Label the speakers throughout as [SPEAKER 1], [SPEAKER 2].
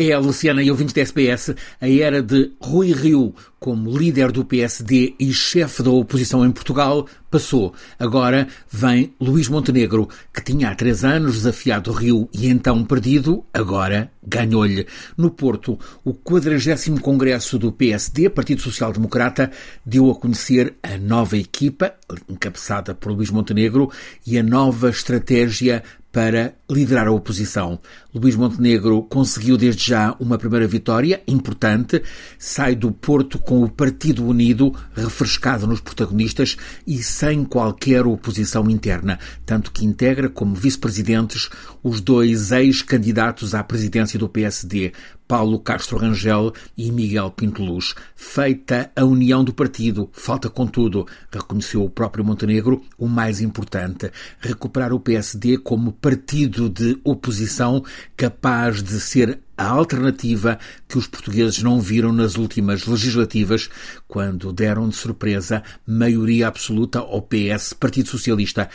[SPEAKER 1] É, Luciana e ouvintes da SPS, a era de Rui Rio como líder do PSD e chefe da oposição em Portugal passou. Agora vem Luís Montenegro, que tinha há três anos desafiado Rio e então perdido, agora ganhou-lhe. No Porto, o 40 Congresso do PSD, Partido Social Democrata, deu a conhecer a nova equipa, encabeçada por Luís Montenegro, e a nova estratégia para liderar a oposição. Luís Montenegro conseguiu desde já uma primeira vitória importante, sai do Porto com o Partido Unido refrescado nos protagonistas e sem qualquer oposição interna, tanto que integra como vice-presidentes os dois ex-candidatos à presidência do PSD, Paulo Castro Rangel e Miguel Pinto Luz. Feita a união do partido, falta contudo, reconheceu o próprio Montenegro, o mais importante, recuperar o PSD como partido de oposição capaz de ser a alternativa que os portugueses não viram nas últimas legislativas, quando deram de surpresa maioria absoluta ao PS, Partido Socialista.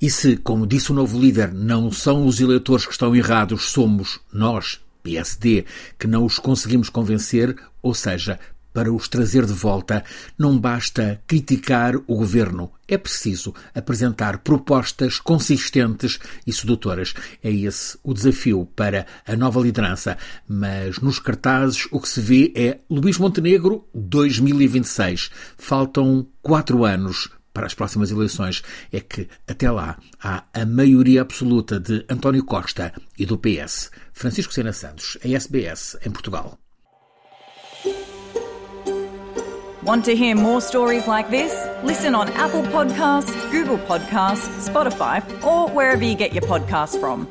[SPEAKER 1] E se, como disse o novo líder, não são os eleitores que estão errados, somos nós, PSD, que não os conseguimos convencer, ou seja, para os trazer de volta, não basta criticar o governo, é preciso apresentar propostas consistentes e sedutoras. É esse o desafio para a nova liderança. Mas nos cartazes o que se vê é Luís Montenegro 2026. Faltam quatro anos para as próximas eleições é que, até lá, há a maioria absoluta de António Costa e do PS. Francisco Sena Santos, a SBS, em Portugal.
[SPEAKER 2] Want to hear more stories like this? Listen on Apple Podcasts, Google Podcasts, Spotify, or wherever you get your podcasts from.